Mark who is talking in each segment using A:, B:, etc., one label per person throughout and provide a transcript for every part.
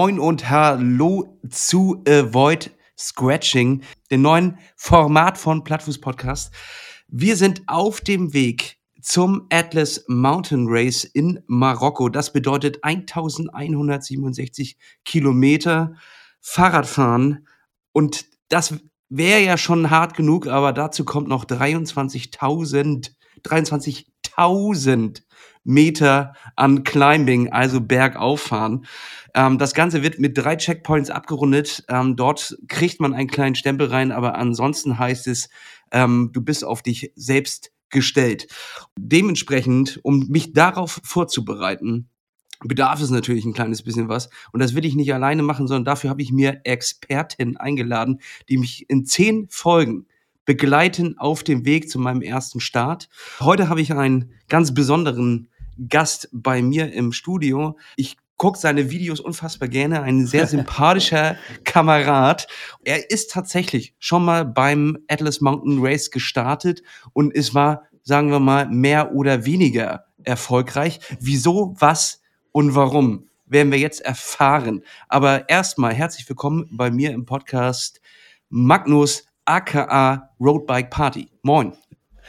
A: Moin und Hallo zu Avoid Scratching, dem neuen Format von Plattfuß Podcast. Wir sind auf dem Weg zum Atlas Mountain Race in Marokko. Das bedeutet 1167 Kilometer Fahrradfahren und das wäre ja schon hart genug, aber dazu kommt noch 23.000 23.000 Meter an Climbing, also Bergauffahren. Ähm, das Ganze wird mit drei Checkpoints abgerundet. Ähm, dort kriegt man einen kleinen Stempel rein, aber ansonsten heißt es, ähm, du bist auf dich selbst gestellt. Dementsprechend, um mich darauf vorzubereiten, bedarf es natürlich ein kleines bisschen was. Und das will ich nicht alleine machen, sondern dafür habe ich mir Experten eingeladen, die mich in zehn Folgen begleiten auf dem Weg zu meinem ersten Start. Heute habe ich einen ganz besonderen Gast bei mir im Studio. Ich gucke seine Videos unfassbar gerne, ein sehr sympathischer Kamerad. Er ist tatsächlich schon mal beim Atlas Mountain Race gestartet und es war, sagen wir mal, mehr oder weniger erfolgreich. Wieso, was und warum werden wir jetzt erfahren. Aber erstmal herzlich willkommen bei mir im Podcast Magnus aka Roadbike Party. Moin.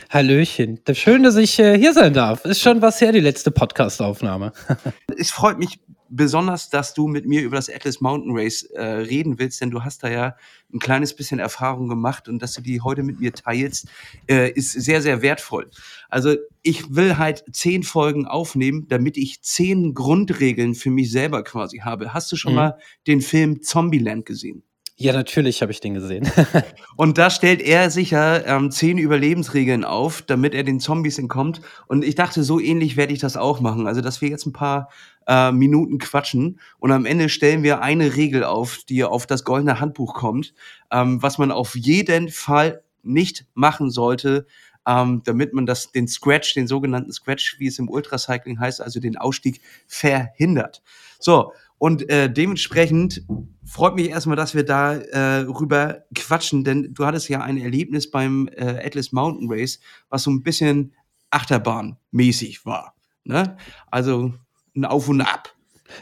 B: Hallöchen. Schön, dass ich äh, hier sein darf. Ist schon was her, die letzte Podcast-Aufnahme.
A: es freut mich besonders, dass du mit mir über das Atlas Mountain Race äh, reden willst, denn du hast da ja ein kleines bisschen Erfahrung gemacht und dass du die heute mit mir teilst, äh, ist sehr, sehr wertvoll. Also ich will halt zehn Folgen aufnehmen, damit ich zehn Grundregeln für mich selber quasi habe. Hast du schon mhm. mal den Film Zombieland gesehen?
B: Ja, natürlich habe ich den gesehen.
A: und da stellt er sicher ähm, zehn Überlebensregeln auf, damit er den Zombies entkommt. Und ich dachte, so ähnlich werde ich das auch machen. Also, dass wir jetzt ein paar äh, Minuten quatschen und am Ende stellen wir eine Regel auf, die auf das goldene Handbuch kommt, ähm, was man auf jeden Fall nicht machen sollte, ähm, damit man das, den Scratch, den sogenannten Scratch, wie es im Ultracycling heißt, also den Ausstieg verhindert. So, und äh, dementsprechend freut mich erstmal, dass wir da äh, rüber quatschen, denn du hattest ja ein Erlebnis beim äh, Atlas Mountain Race, was so ein bisschen Achterbahnmäßig war. Ne? Also ein Auf und Ab.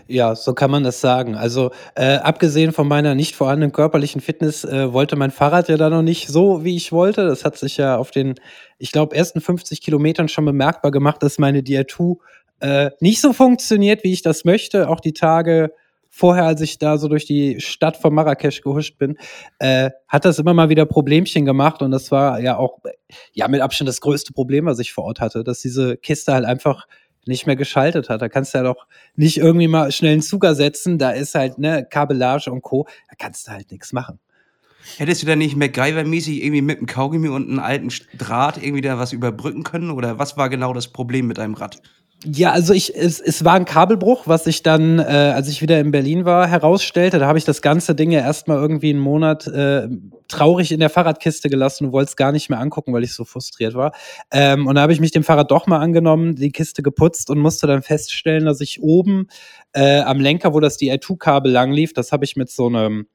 B: Ja, so kann man das sagen. Also äh, abgesehen von meiner nicht vorhandenen körperlichen Fitness äh, wollte mein Fahrrad ja da noch nicht so, wie ich wollte. Das hat sich ja auf den, ich glaube, ersten 50 Kilometern schon bemerkbar gemacht, dass meine Dia2 äh, nicht so funktioniert, wie ich das möchte. Auch die Tage vorher, als ich da so durch die Stadt von Marrakesch gehuscht bin, äh, hat das immer mal wieder Problemchen gemacht. Und das war ja auch ja mit Abstand das größte Problem, was ich vor Ort hatte, dass diese Kiste halt einfach nicht mehr geschaltet hat. Da kannst du ja doch nicht irgendwie mal schnell einen Zug ersetzen. Da ist halt ne Kabellage und Co. Da kannst du halt nichts machen.
A: Hättest du da nicht MacGyver-mäßig irgendwie mit einem Kaugummi und einem alten Draht irgendwie da was überbrücken können? Oder was war genau das Problem mit deinem Rad?
B: Ja, also ich, es, es war ein Kabelbruch, was ich dann, äh, als ich wieder in Berlin war, herausstellte. Da habe ich das ganze Ding ja erstmal irgendwie einen Monat äh, traurig in der Fahrradkiste gelassen und wollte es gar nicht mehr angucken, weil ich so frustriert war. Ähm, und da habe ich mich dem Fahrrad doch mal angenommen, die Kiste geputzt und musste dann feststellen, dass ich oben äh, am Lenker, wo das DI2-Kabel lang lief, das habe ich mit so einem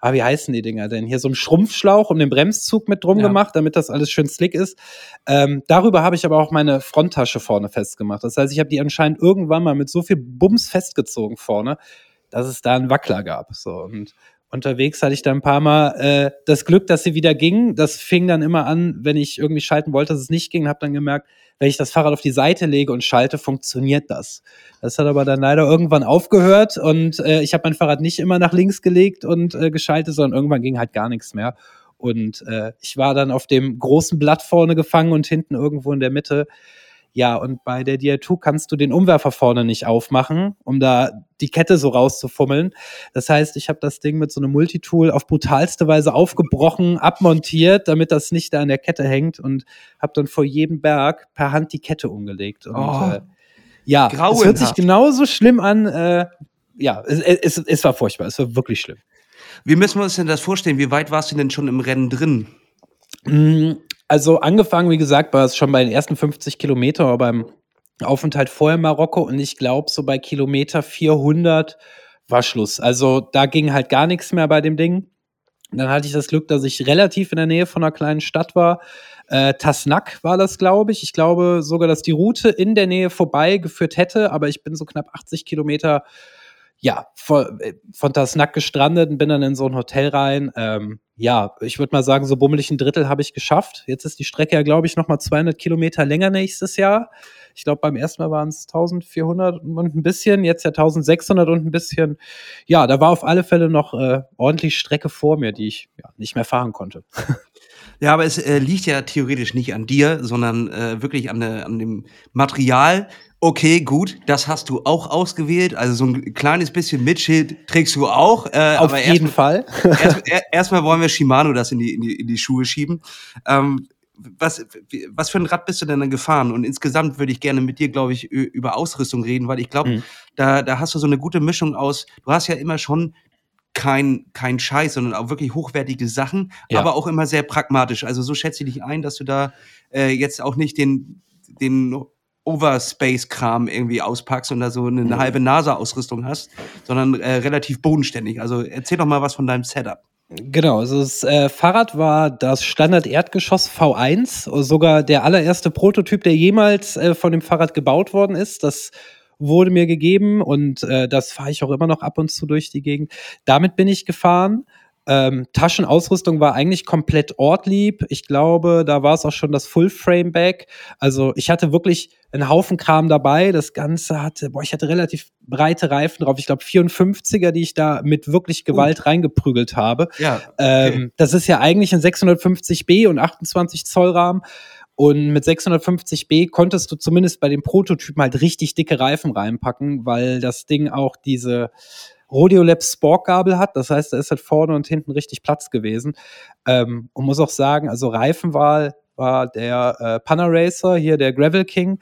B: ah, wie heißen die Dinger denn? Hier so ein Schrumpfschlauch um den Bremszug mit drum ja. gemacht, damit das alles schön slick ist. Ähm, darüber habe ich aber auch meine Fronttasche vorne festgemacht. Das heißt, ich habe die anscheinend irgendwann mal mit so viel Bums festgezogen vorne, dass es da einen Wackler gab. So und unterwegs hatte ich dann ein paar Mal äh, das Glück, dass sie wieder ging. Das fing dann immer an, wenn ich irgendwie schalten wollte, dass es nicht ging. Habe dann gemerkt, wenn ich das Fahrrad auf die Seite lege und schalte, funktioniert das. Das hat aber dann leider irgendwann aufgehört und äh, ich habe mein Fahrrad nicht immer nach links gelegt und äh, geschaltet, sondern irgendwann ging halt gar nichts mehr. Und äh, ich war dann auf dem großen Blatt vorne gefangen und hinten irgendwo in der Mitte ja, und bei der Dia2 kannst du den Umwerfer vorne nicht aufmachen, um da die Kette so rauszufummeln. Das heißt, ich habe das Ding mit so einem Multitool auf brutalste Weise aufgebrochen, abmontiert, damit das nicht da an der Kette hängt und habe dann vor jedem Berg per Hand die Kette umgelegt. Und oh, äh, ja, es hört sich genauso schlimm an. Äh, ja, es, es, es war furchtbar, es war wirklich schlimm.
A: Wie müssen wir uns denn das vorstellen? Wie weit warst du denn schon im Rennen drin?
B: Also angefangen, wie gesagt, war es schon bei den ersten 50 Kilometern, aber beim Aufenthalt vorher in Marokko und ich glaube, so bei Kilometer 400 war Schluss. Also da ging halt gar nichts mehr bei dem Ding. dann hatte ich das Glück, dass ich relativ in der Nähe von einer kleinen Stadt war. Äh, Tasnak war das, glaube ich. Ich glaube sogar, dass die Route in der Nähe vorbeigeführt hätte, aber ich bin so knapp 80 Kilometer ja, von, äh, von Tasnack gestrandet und bin dann in so ein Hotel rein. Ähm, ja, ich würde mal sagen, so bummelig ein Drittel habe ich geschafft. Jetzt ist die Strecke ja, glaube ich, noch mal 200 Kilometer länger nächstes Jahr. Ich glaube, beim ersten Mal waren es 1400 und ein bisschen, jetzt ja 1600 und ein bisschen. Ja, da war auf alle Fälle noch äh, ordentlich Strecke vor mir, die ich ja, nicht mehr fahren konnte.
A: Ja, aber es äh, liegt ja theoretisch nicht an dir, sondern äh, wirklich an, der, an dem Material, Okay, gut, das hast du auch ausgewählt. Also so ein kleines bisschen Mitschild trägst du auch.
B: Äh, Auf jeden erst, Fall.
A: Erstmal erst wollen wir Shimano das in die, in die, in die Schuhe schieben. Ähm, was, was für ein Rad bist du denn dann gefahren? Und insgesamt würde ich gerne mit dir, glaube ich, über Ausrüstung reden, weil ich glaube, mhm. da, da hast du so eine gute Mischung aus. Du hast ja immer schon kein, kein Scheiß, sondern auch wirklich hochwertige Sachen, ja. aber auch immer sehr pragmatisch. Also so schätze ich dich ein, dass du da äh, jetzt auch nicht den, den Overspace-Kram irgendwie auspackst und da so eine, eine mhm. halbe NASA-Ausrüstung hast, sondern äh, relativ bodenständig. Also erzähl doch mal was von deinem Setup.
B: Genau, also das äh, Fahrrad war das Standard-Erdgeschoss V1, sogar der allererste Prototyp, der jemals äh, von dem Fahrrad gebaut worden ist. Das wurde mir gegeben und äh, das fahre ich auch immer noch ab und zu durch die Gegend. Damit bin ich gefahren. Ähm, Taschenausrüstung war eigentlich komplett Ortlieb. Ich glaube, da war es auch schon das Full-Frame-Bag. Also ich hatte wirklich einen Haufen Kram dabei. Das Ganze hatte, boah, ich hatte relativ breite Reifen drauf. Ich glaube 54er, die ich da mit wirklich Gewalt uh. reingeprügelt habe. Ja, okay. ähm, das ist ja eigentlich ein 650b und 28 Zoll Rahmen. Und mit 650b konntest du zumindest bei den Prototypen halt richtig dicke Reifen reinpacken, weil das Ding auch diese Rodiolab Sporkgabel hat. Das heißt, da ist halt vorne und hinten richtig Platz gewesen. Ähm, und muss auch sagen, also Reifenwahl war der äh, Panna Racer, hier der Gravel King.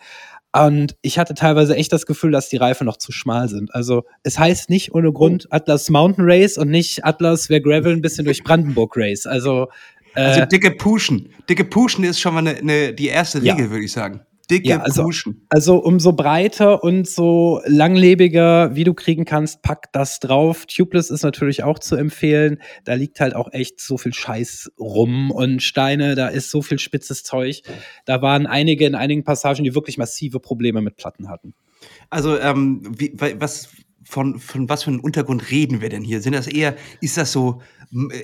B: Und ich hatte teilweise echt das Gefühl, dass die Reifen noch zu schmal sind. Also es heißt nicht ohne Grund oh. Atlas Mountain Race und nicht Atlas wer Gravel ein bisschen durch Brandenburg Race. Also,
A: äh, also dicke Pushen. Dicke Pushen ist schon mal eine, eine, die erste Regel, ja. würde ich sagen. Dicke ja,
B: also, Puschen. Also umso breiter und so langlebiger, wie du kriegen kannst, pack das drauf. Tubeless ist natürlich auch zu empfehlen. Da liegt halt auch echt so viel Scheiß rum und Steine, da ist so viel spitzes Zeug. Da waren einige in einigen Passagen, die wirklich massive Probleme mit Platten hatten.
A: Also, ähm, wie, was, von, von was für einem Untergrund reden wir denn hier? Sind das eher, ist das so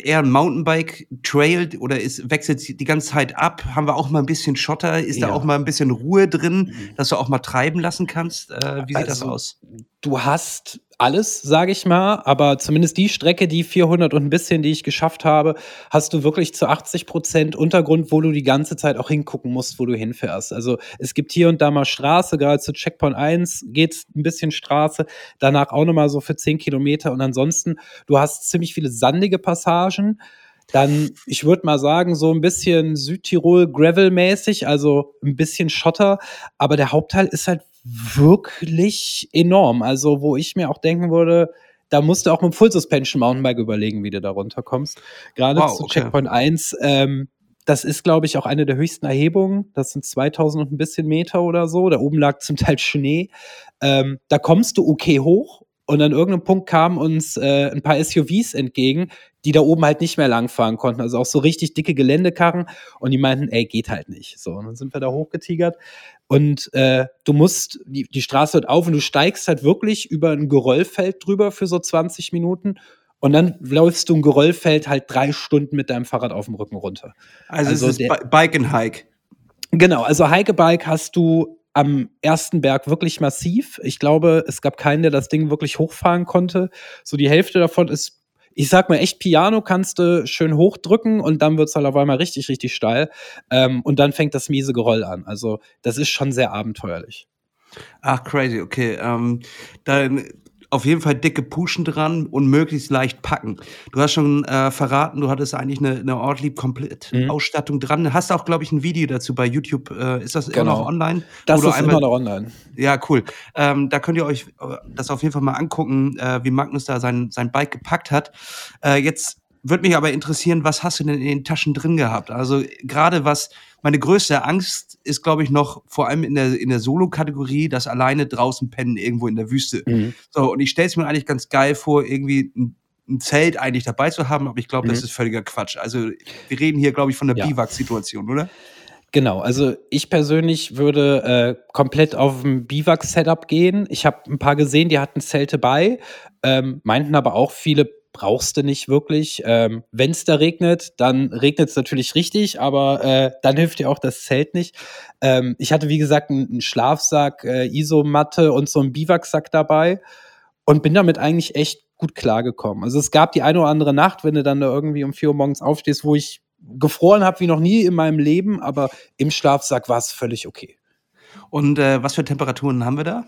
A: eher ein Mountainbike-Trail oder ist, wechselt die ganze Zeit ab? Haben wir auch mal ein bisschen Schotter? Ist ja. da auch mal ein bisschen Ruhe drin, mhm. dass du auch mal treiben lassen kannst? Äh, wie sieht also, das aus?
B: Du hast alles, sage ich mal, aber zumindest die Strecke, die 400 und ein bisschen, die ich geschafft habe, hast du wirklich zu 80 Prozent Untergrund, wo du die ganze Zeit auch hingucken musst, wo du hinfährst. Also es gibt hier und da mal Straße, gerade zu Checkpoint 1 geht's ein bisschen Straße, danach auch nochmal so für 10 Kilometer. Und ansonsten, du hast ziemlich viele sandige Passagen, dann, ich würde mal sagen, so ein bisschen Südtirol Gravel-mäßig, also ein bisschen Schotter, aber der Hauptteil ist halt wirklich enorm. Also, wo ich mir auch denken würde, da musst du auch mit dem Full Suspension Mountainbike überlegen, wie du da runterkommst. Gerade wow, zu okay. Checkpoint 1, ähm, das ist, glaube ich, auch eine der höchsten Erhebungen. Das sind 2000 und ein bisschen Meter oder so. Da oben lag zum Teil Schnee. Ähm, da kommst du okay hoch und an irgendeinem Punkt kamen uns äh, ein paar SUVs entgegen, die da oben halt nicht mehr langfahren konnten. Also auch so richtig dicke Geländekarren. Und die meinten, ey, geht halt nicht. So, und dann sind wir da hochgetigert. Und äh, du musst, die, die Straße hört auf und du steigst halt wirklich über ein Geröllfeld drüber für so 20 Minuten. Und dann läufst du ein Geröllfeld halt drei Stunden mit deinem Fahrrad auf dem Rücken runter.
A: Also, also es ist der, Bike and Hike.
B: Genau, also Hike Bike hast du am ersten Berg wirklich massiv. Ich glaube, es gab keinen, der das Ding wirklich hochfahren konnte. So die Hälfte davon ist, ich sag mal, echt Piano kannst du schön hochdrücken und dann wird's halt auf einmal richtig, richtig steil. Ähm, und dann fängt das miese Geroll an. Also, das ist schon sehr abenteuerlich.
A: Ach, crazy, okay. Ähm, dann auf jeden Fall dicke Puschen dran und möglichst leicht packen. Du hast schon äh, verraten, du hattest eigentlich eine, eine Ortlieb komplett mhm. Ausstattung dran. Hast auch, glaube ich, ein Video dazu bei YouTube. Äh, ist das genau. immer noch online?
B: Das ist einmal, immer noch online.
A: Ja, cool. Ähm, da könnt ihr euch äh, das auf jeden Fall mal angucken, äh, wie Magnus da sein, sein Bike gepackt hat. Äh, jetzt würde mich aber interessieren, was hast du denn in den Taschen drin gehabt? Also gerade was meine größte Angst ist, glaube ich, noch vor allem in der, in der Solo-Kategorie, das alleine draußen pennen irgendwo in der Wüste. Mhm. So, und ich stelle es mir eigentlich ganz geil vor, irgendwie ein, ein, Zelt eigentlich dabei zu haben, aber ich glaube, mhm. das ist völliger Quatsch. Also, wir reden hier, glaube ich, von der ja. Biwak-Situation, oder?
B: Genau, also ich persönlich würde äh, komplett auf ein Biwak-Setup gehen. Ich habe ein paar gesehen, die hatten Zelte bei, ähm, meinten aber auch viele, brauchst du nicht wirklich. Ähm, Wenn es da regnet, dann regnet es natürlich richtig, aber äh, dann hilft dir auch das Zelt nicht. Ähm, ich hatte, wie gesagt, einen Schlafsack, äh, Isomatte und so einen Biwaksack dabei und bin damit eigentlich echt gut klargekommen. Also es gab die eine oder andere Nacht, wenn du dann da irgendwie um vier Uhr morgens aufstehst, wo ich gefroren habe wie noch nie in meinem Leben, aber im Schlafsack war es völlig okay.
A: Und äh, was für Temperaturen haben wir da?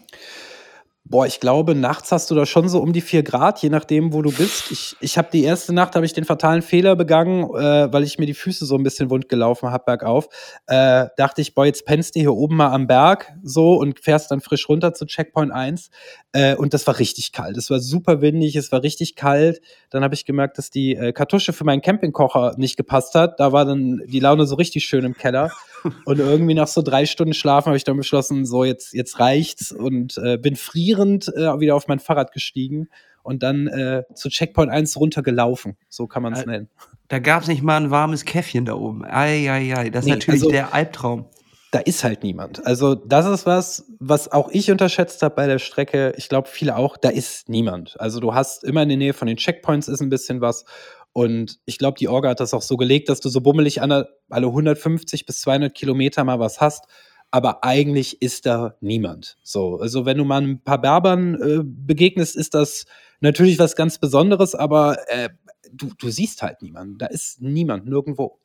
B: Boah, ich glaube, nachts hast du da schon so um die vier Grad, je nachdem, wo du bist. Ich, ich habe die erste Nacht habe ich den fatalen Fehler begangen, äh, weil ich mir die Füße so ein bisschen wund gelaufen habe bergauf. Äh, dachte ich, boah, jetzt pennst du hier oben mal am Berg so und fährst dann frisch runter zu Checkpoint 1. Äh, und das war richtig kalt. Es war super windig, es war richtig kalt. Dann habe ich gemerkt, dass die äh, Kartusche für meinen Campingkocher nicht gepasst hat. Da war dann die Laune so richtig schön im Keller. Und irgendwie nach so drei Stunden Schlafen habe ich dann beschlossen, so jetzt, jetzt reicht's und äh, bin frierend äh, wieder auf mein Fahrrad gestiegen und dann äh, zu Checkpoint 1 runtergelaufen. So kann man es nennen.
A: Da gab es nicht mal ein warmes Käffchen da oben. Eieiei, das ist nee, natürlich also, der Albtraum.
B: Da ist halt niemand. Also, das ist was, was auch ich unterschätzt habe bei der Strecke. Ich glaube, viele auch, da ist niemand. Also, du hast immer in der Nähe von den Checkpoints ist ein bisschen was. Und ich glaube, die Orga hat das auch so gelegt, dass du so bummelig alle, alle 150 bis 200 Kilometer mal was hast. Aber eigentlich ist da niemand. So, also wenn du mal ein paar Berbern äh, begegnest, ist das natürlich was ganz Besonderes, aber äh, du, du siehst halt niemanden. Da ist niemand, nirgendwo.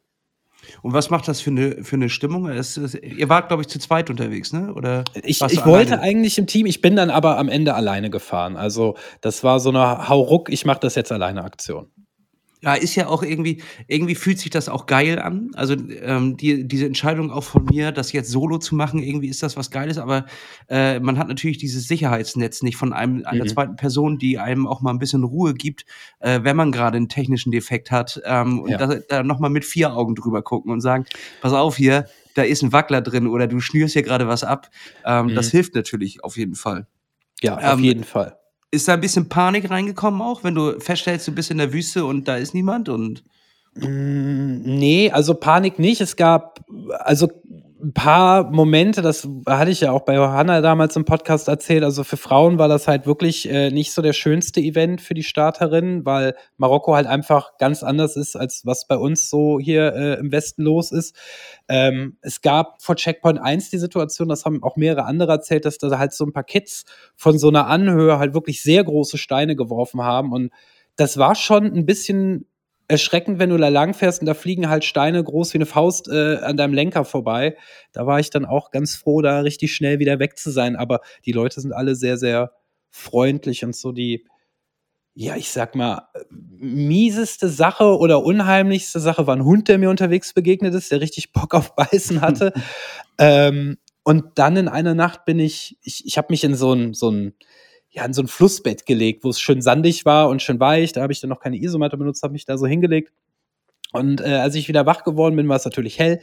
A: Und was macht das für eine, für eine Stimmung? Es, es, ihr wart, glaube ich, zu zweit unterwegs, ne? Oder
B: ich, ich wollte eigentlich im Team, ich bin dann aber am Ende alleine gefahren. Also das war so eine Hauruck, ich mache das jetzt alleine Aktion.
A: Ja, ist ja auch irgendwie, irgendwie fühlt sich das auch geil an. Also ähm, die, diese Entscheidung auch von mir, das jetzt solo zu machen, irgendwie ist das was Geiles, aber äh, man hat natürlich dieses Sicherheitsnetz nicht von einem einer mhm. zweiten Person, die einem auch mal ein bisschen Ruhe gibt, äh, wenn man gerade einen technischen Defekt hat. Ähm, und ja. da, da nochmal mit vier Augen drüber gucken und sagen, pass auf hier, da ist ein Wackler drin oder du schnürst hier gerade was ab. Ähm, mhm. Das hilft natürlich auf jeden Fall.
B: Ja, auf ähm, jeden Fall.
A: Ist da ein bisschen Panik reingekommen auch, wenn du feststellst, du bist in der Wüste und da ist niemand und
B: mm, Nee, also Panik nicht. Es gab also ein paar Momente, das hatte ich ja auch bei Johanna damals im Podcast erzählt. Also für Frauen war das halt wirklich äh, nicht so der schönste Event für die Starterinnen, weil Marokko halt einfach ganz anders ist, als was bei uns so hier äh, im Westen los ist. Ähm, es gab vor Checkpoint 1 die Situation, das haben auch mehrere andere erzählt, dass da halt so ein paar Kids von so einer Anhöhe halt wirklich sehr große Steine geworfen haben und das war schon ein bisschen erschreckend, wenn du da lang fährst und da fliegen halt Steine groß wie eine Faust äh, an deinem Lenker vorbei. Da war ich dann auch ganz froh, da richtig schnell wieder weg zu sein. Aber die Leute sind alle sehr, sehr freundlich und so die, ja, ich sag mal, mieseste Sache oder unheimlichste Sache war ein Hund, der mir unterwegs begegnet ist, der richtig Bock auf Beißen hatte. ähm, und dann in einer Nacht bin ich, ich, ich habe mich in so ein, so ein, ja, in so ein Flussbett gelegt, wo es schön sandig war und schön weich. Da habe ich dann noch keine Isomatte benutzt, habe mich da so hingelegt. Und äh, als ich wieder wach geworden bin, war es natürlich hell.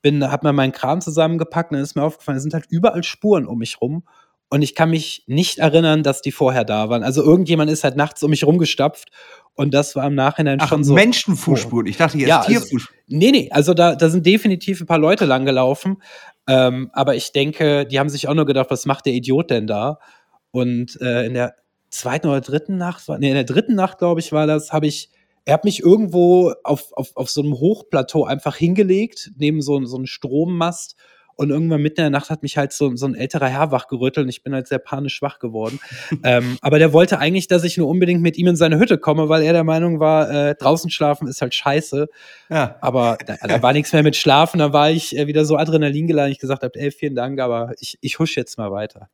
B: Bin, habe mir meinen Kram zusammengepackt und dann ist mir aufgefallen, es sind halt überall Spuren um mich rum. Und ich kann mich nicht erinnern, dass die vorher da waren. Also irgendjemand ist halt nachts um mich rumgestapft und das war im Nachhinein Ach, schon so.
A: Menschenfußspuren. Ich dachte jetzt ja, also Tierfußspuren.
B: Also, nee, nee, also da, da sind definitiv ein paar Leute lang gelaufen. Ähm, aber ich denke, die haben sich auch nur gedacht, was macht der Idiot denn da? Und äh, in der zweiten oder dritten Nacht, nee, in der dritten Nacht, glaube ich, war das, habe ich, er hat mich irgendwo auf, auf, auf so einem Hochplateau einfach hingelegt, neben so, so einem Strommast. Und irgendwann mitten in der Nacht hat mich halt so, so ein älterer Herr wachgerüttelt und ich bin halt sehr panisch wach geworden. ähm, aber der wollte eigentlich, dass ich nur unbedingt mit ihm in seine Hütte komme, weil er der Meinung war, äh, draußen schlafen ist halt scheiße. Ja. Aber da, da war nichts mehr mit Schlafen, da war ich äh, wieder so Adrenalin geladen, ich gesagt habe, ey, vielen Dank, aber ich, ich husch jetzt mal weiter.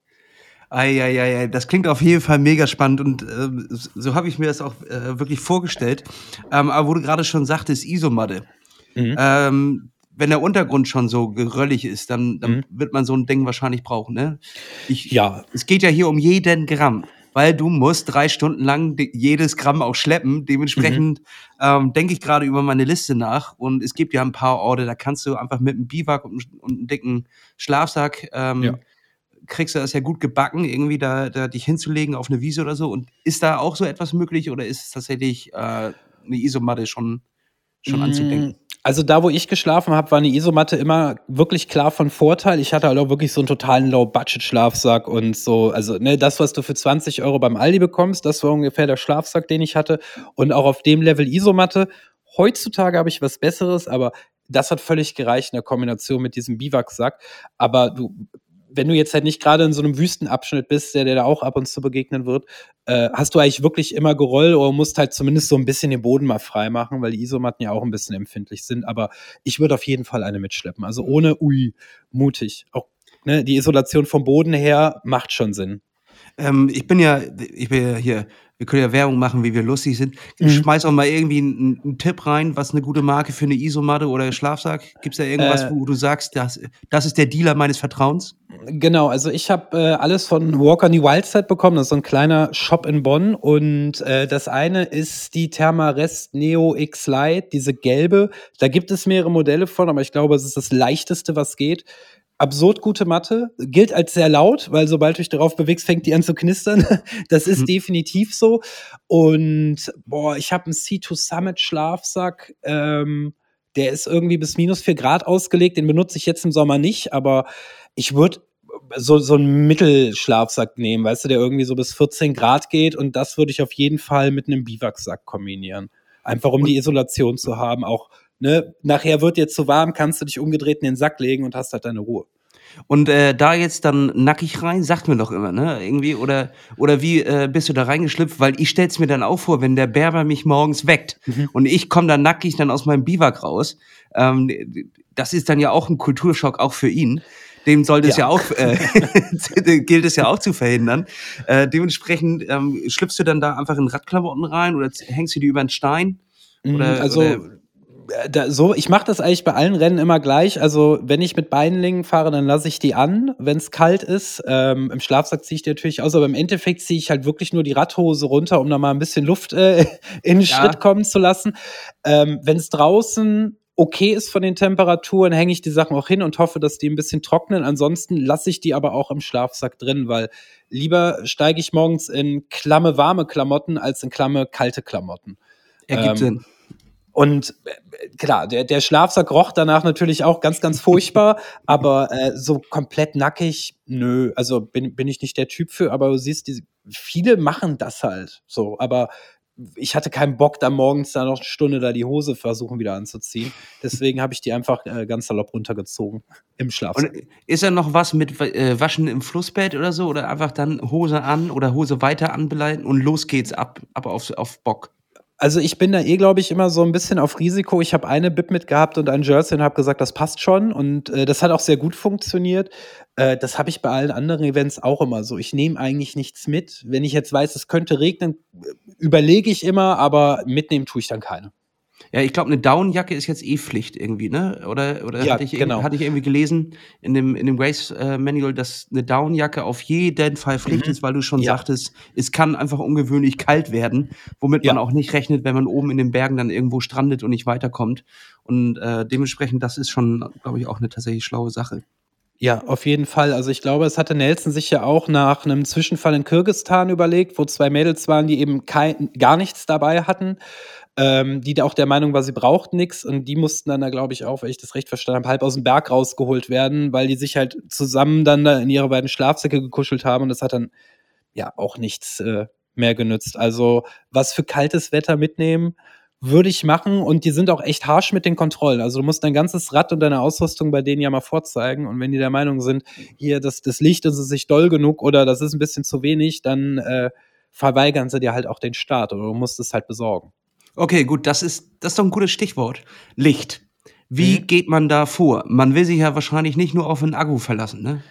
A: Eieiei, das klingt auf jeden Fall mega spannend und äh, so habe ich mir das auch äh, wirklich vorgestellt. Ähm, aber wo du gerade schon sagtest, Isomatte. Mhm. Ähm, wenn der Untergrund schon so geröllig ist, dann, dann mhm. wird man so ein Ding wahrscheinlich brauchen, ne? Ich, ja. Es geht ja hier um jeden Gramm, weil du musst drei Stunden lang jedes Gramm auch schleppen. Dementsprechend mhm. ähm, denke ich gerade über meine Liste nach und es gibt ja ein paar Orte, da kannst du einfach mit einem Biwak und, und einem dicken Schlafsack ähm, ja kriegst du das ja gut gebacken, irgendwie da, da dich hinzulegen auf eine Wiese oder so. Und ist da auch so etwas möglich oder ist es tatsächlich äh, eine Isomatte schon, schon anzudenken?
B: Also da, wo ich geschlafen habe, war eine Isomatte immer wirklich klar von Vorteil. Ich hatte halt auch wirklich so einen totalen Low-Budget-Schlafsack und so. Also ne, das, was du für 20 Euro beim Aldi bekommst, das war ungefähr der Schlafsack, den ich hatte. Und auch auf dem Level Isomatte. Heutzutage habe ich was Besseres, aber das hat völlig gereicht in der Kombination mit diesem Biwaksack. Aber du wenn du jetzt halt nicht gerade in so einem Wüstenabschnitt bist, der dir da auch ab und zu begegnen wird, äh, hast du eigentlich wirklich immer Geroll oder musst halt zumindest so ein bisschen den Boden mal frei machen, weil die Isomatten ja auch ein bisschen empfindlich sind. Aber ich würde auf jeden Fall eine mitschleppen. Also ohne, ui, mutig. Auch ne, die Isolation vom Boden her macht schon Sinn.
A: Ähm, ich bin ja, ich bin ja hier wir können ja Werbung machen, wie wir lustig sind. Mhm. Schmeiß auch mal irgendwie einen, einen, Tipp rein, was eine gute Marke für eine Isomatte oder Schlafsack. Gibt es da irgendwas, äh, wo du sagst, das, das ist der Dealer meines Vertrauens?
B: Genau, also ich habe äh, alles von Walker New Wildside bekommen. Das ist so ein kleiner Shop in Bonn. Und äh, das eine ist die Thermarest Neo X Lite, diese gelbe. Da gibt es mehrere Modelle von, aber ich glaube, es ist das leichteste, was geht absurd gute Matte, gilt als sehr laut, weil sobald du dich darauf bewegst, fängt die an zu knistern. Das ist mhm. definitiv so. Und boah, ich habe einen C2 Summit Schlafsack. Ähm, der ist irgendwie bis minus vier Grad ausgelegt. Den benutze ich jetzt im Sommer nicht, aber ich würde so, so einen Mittelschlafsack nehmen, weißt du, der irgendwie so bis 14 Grad geht. Und das würde ich auf jeden Fall mit einem Biwaksack kombinieren. Einfach um die Isolation zu haben, auch ne, nachher wird dir zu warm, kannst du dich umgedreht in den Sack legen und hast halt deine Ruhe.
A: Und äh, da jetzt dann nackig rein, sagt mir doch immer, ne? Irgendwie, oder, oder wie äh, bist du da reingeschlüpft? Weil ich stell's mir dann auch vor, wenn der Berber mich morgens weckt mhm. und ich komme dann nackig dann aus meinem Biwak raus. Ähm, das ist dann ja auch ein Kulturschock, auch für ihn. Dem sollte es ja, ja auch, äh, gilt es ja auch zu verhindern. Äh, dementsprechend ähm, schlüpfst du dann da einfach in Radklamotten rein oder hängst du die über den Stein?
B: Mhm, oder, also oder da, so, ich mache das eigentlich bei allen Rennen immer gleich. Also, wenn ich mit Beinlingen fahre, dann lasse ich die an, wenn es kalt ist. Ähm, Im Schlafsack ziehe ich die natürlich aus, aber im Endeffekt ziehe ich halt wirklich nur die Radhose runter, um da mal ein bisschen Luft äh, in den ja. Schritt kommen zu lassen. Ähm, wenn es draußen okay ist von den Temperaturen, hänge ich die Sachen auch hin und hoffe, dass die ein bisschen trocknen. Ansonsten lasse ich die aber auch im Schlafsack drin, weil lieber steige ich morgens in klamme warme Klamotten als in klamme kalte Klamotten.
A: Ergibt ähm, Sinn.
B: Und äh, klar, der, der Schlafsack roch danach natürlich auch ganz, ganz furchtbar, aber äh, so komplett nackig, nö, also bin, bin ich nicht der Typ für, aber du siehst, die, viele machen das halt so, aber ich hatte keinen Bock, da morgens da noch eine Stunde da die Hose versuchen wieder anzuziehen. Deswegen habe ich die einfach äh, ganz salopp runtergezogen im Schlafsack. Und
A: ist da noch was mit äh, Waschen im Flussbett oder so? Oder einfach dann Hose an oder Hose weiter anbeleiten und los geht's ab, ab auf, auf Bock?
B: Also ich bin da eh, glaube ich, immer so ein bisschen auf Risiko. Ich habe eine Bib mitgehabt und ein Jersey und habe gesagt, das passt schon. Und äh, das hat auch sehr gut funktioniert. Äh, das habe ich bei allen anderen Events auch immer so. Ich nehme eigentlich nichts mit. Wenn ich jetzt weiß, es könnte regnen, überlege ich immer, aber mitnehmen tue ich dann keine.
A: Ja, ich glaube, eine Downjacke ist jetzt eh Pflicht irgendwie, ne? Oder, oder ja, hatte, ich genau. hatte ich irgendwie gelesen in dem, in dem Race äh, Manual, dass eine Downjacke auf jeden Fall Pflicht mhm. ist, weil du schon ja. sagtest, es kann einfach ungewöhnlich kalt werden, womit ja. man auch nicht rechnet, wenn man oben in den Bergen dann irgendwo strandet und nicht weiterkommt. Und äh, dementsprechend, das ist schon, glaube ich, auch eine tatsächlich schlaue Sache.
B: Ja, auf jeden Fall. Also ich glaube, es hatte Nelson sich ja auch nach einem Zwischenfall in Kirgistan überlegt, wo zwei Mädels waren, die eben kein, gar nichts dabei hatten ähm, die da auch der Meinung war, sie braucht nichts und die mussten dann da, glaube ich, auch, wenn ich das recht verstanden habe, halb aus dem Berg rausgeholt werden, weil die sich halt zusammen dann da in ihre beiden Schlafsäcke gekuschelt haben und das hat dann ja auch nichts äh, mehr genützt. Also was für kaltes Wetter mitnehmen, würde ich machen und die sind auch echt harsch mit den Kontrollen. Also du musst dein ganzes Rad und deine Ausrüstung bei denen ja mal vorzeigen und wenn die der Meinung sind, hier, das, das Licht ist sich doll genug oder das ist ein bisschen zu wenig, dann äh, verweigern sie dir halt auch den Start oder du musst es halt besorgen.
A: Okay, gut, das ist, das ist doch ein gutes Stichwort. Licht. Wie mhm. geht man da vor? Man will sich ja wahrscheinlich nicht nur auf einen Akku verlassen, ne?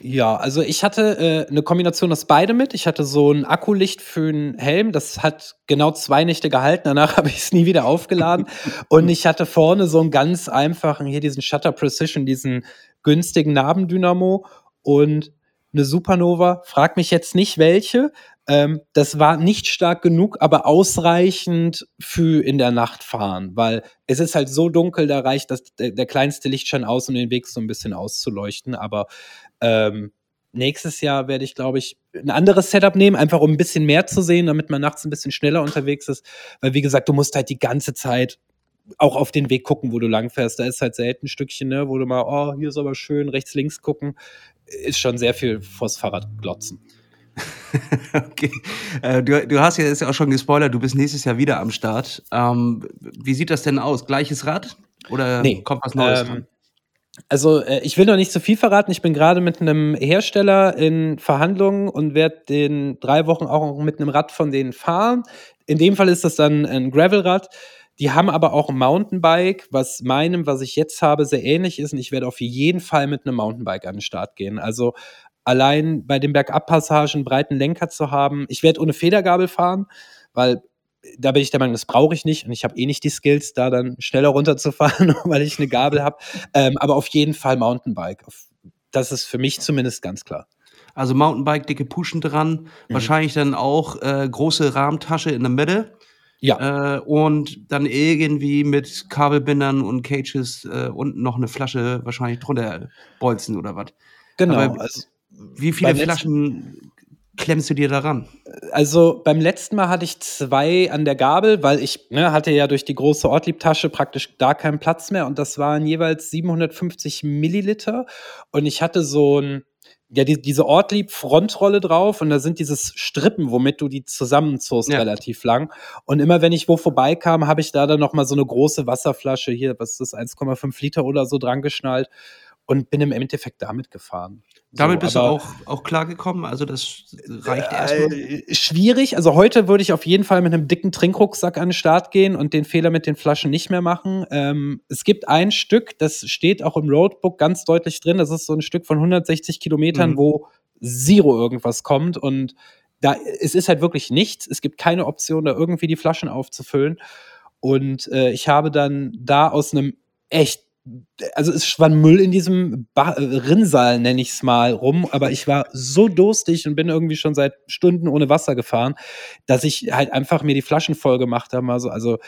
B: Ja, also ich hatte äh, eine Kombination aus beide mit. Ich hatte so ein Akkulicht für einen Helm, das hat genau zwei Nächte gehalten, danach habe ich es nie wieder aufgeladen. und ich hatte vorne so einen ganz einfachen, hier diesen Shutter Precision, diesen günstigen Nabendynamo und eine Supernova. Frag mich jetzt nicht welche, ähm, das war nicht stark genug, aber ausreichend für in der Nacht fahren, weil es ist halt so dunkel, da reicht das, der, der kleinste Lichtschein aus, um den Weg so ein bisschen auszuleuchten. Aber ähm, nächstes Jahr werde ich, glaube ich, ein anderes Setup nehmen, einfach um ein bisschen mehr zu sehen, damit man nachts ein bisschen schneller unterwegs ist. Weil, wie gesagt, du musst halt die ganze Zeit auch auf den Weg gucken, wo du langfährst. Da ist halt selten ein Stückchen, ne, wo du mal, oh, hier ist aber schön, rechts, links gucken. Ist schon sehr viel vors Fahrrad glotzen.
A: okay. Äh, du, du hast ja jetzt auch schon gespoilert, du bist nächstes Jahr wieder am Start. Ähm, wie sieht das denn aus? Gleiches Rad? Oder nee, kommt was Neues? Ähm,
B: also äh, ich will noch nicht zu viel verraten. Ich bin gerade mit einem Hersteller in Verhandlungen und werde den drei Wochen auch mit einem Rad von denen fahren. In dem Fall ist das dann ein Gravelrad. Die haben aber auch ein Mountainbike, was meinem, was ich jetzt habe, sehr ähnlich ist. Und ich werde auf jeden Fall mit einem Mountainbike an den Start gehen. Also allein bei den Bergabpassagen breiten Lenker zu haben. Ich werde ohne Federgabel fahren, weil da bin ich der Meinung, das brauche ich nicht und ich habe eh nicht die Skills, da dann schneller runterzufahren, weil ich eine Gabel habe. Ähm, aber auf jeden Fall Mountainbike. Das ist für mich zumindest ganz klar.
A: Also Mountainbike, dicke Puschen dran, mhm. wahrscheinlich dann auch äh, große Rahmentasche in der Mitte. Ja. Äh, und dann irgendwie mit Kabelbindern und Cages äh, und noch eine Flasche wahrscheinlich drunter bolzen oder was.
B: Genau. Aber also,
A: wie viele Flaschen klemmst du dir daran?
B: Also beim letzten Mal hatte ich zwei an der Gabel, weil ich ne, hatte ja durch die große Ortliebtasche praktisch da keinen Platz mehr und das waren jeweils 750 Milliliter und ich hatte so ein ja, die, diese Ortlieb-Frontrolle drauf und da sind dieses Strippen, womit du die zusammenzogst, ja. relativ lang. Und immer wenn ich wo vorbeikam, habe ich da dann noch mal so eine große Wasserflasche hier, was ist das, 1,5 Liter oder so dran geschnallt und bin im Endeffekt damit gefahren.
A: Damit so, bist du auch, auch klargekommen? Also das reicht äh, erstmal?
B: Schwierig. Also heute würde ich auf jeden Fall mit einem dicken Trinkrucksack an den Start gehen und den Fehler mit den Flaschen nicht mehr machen. Ähm, es gibt ein Stück, das steht auch im Roadbook ganz deutlich drin. Das ist so ein Stück von 160 Kilometern, mhm. wo Zero irgendwas kommt und da, es ist halt wirklich nichts. Es gibt keine Option, da irgendwie die Flaschen aufzufüllen. Und äh, ich habe dann da aus einem echt also es war Müll in diesem ba äh, Rinnsal, nenne ich es mal, rum, aber ich war so durstig und bin irgendwie schon seit Stunden ohne Wasser gefahren, dass ich halt einfach mir die Flaschen voll gemacht habe. Also, also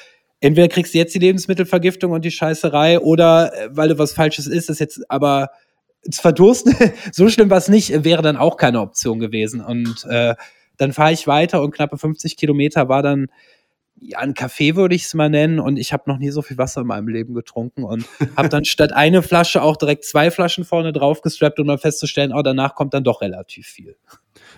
B: entweder kriegst du jetzt die Lebensmittelvergiftung und die Scheißerei oder äh, weil du was Falsches isst, ist jetzt aber zu verdursten, so schlimm war es nicht, wäre dann auch keine Option gewesen. Und äh, dann fahre ich weiter und knappe 50 Kilometer war dann ja, ein Kaffee würde ich es mal nennen und ich habe noch nie so viel Wasser in meinem Leben getrunken und habe dann statt eine Flasche auch direkt zwei Flaschen vorne drauf gestrappt, um dann festzustellen, oh, danach kommt dann doch relativ viel.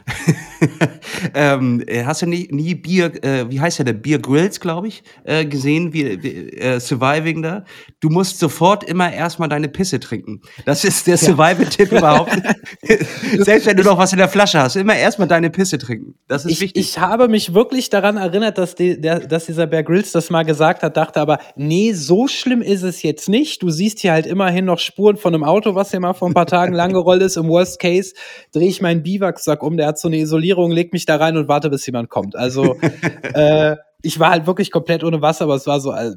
A: ähm, äh, hast du nie, nie Bier, äh, wie heißt der, der Bier Grills, glaube ich, äh, gesehen, wie, wie äh, Surviving da? Du musst sofort immer erstmal deine Pisse trinken. Das ist der Survival-Tipp überhaupt. Selbst wenn du noch was in der Flasche hast, immer erstmal deine Pisse trinken. Das ist
B: ich,
A: wichtig.
B: Ich habe mich wirklich daran erinnert, dass, die, der, dass dieser Bear Grills das mal gesagt hat, dachte aber, nee, so schlimm ist es jetzt nicht. Du siehst hier halt immerhin noch Spuren von einem Auto, was hier mal vor ein paar Tagen lang gerollt ist. Im Worst Case drehe ich meinen Biwaksack um, der hat so eine Isolierung, leg mich da rein und warte, bis jemand kommt. Also äh, ich war halt wirklich komplett ohne Wasser, aber es war so, also,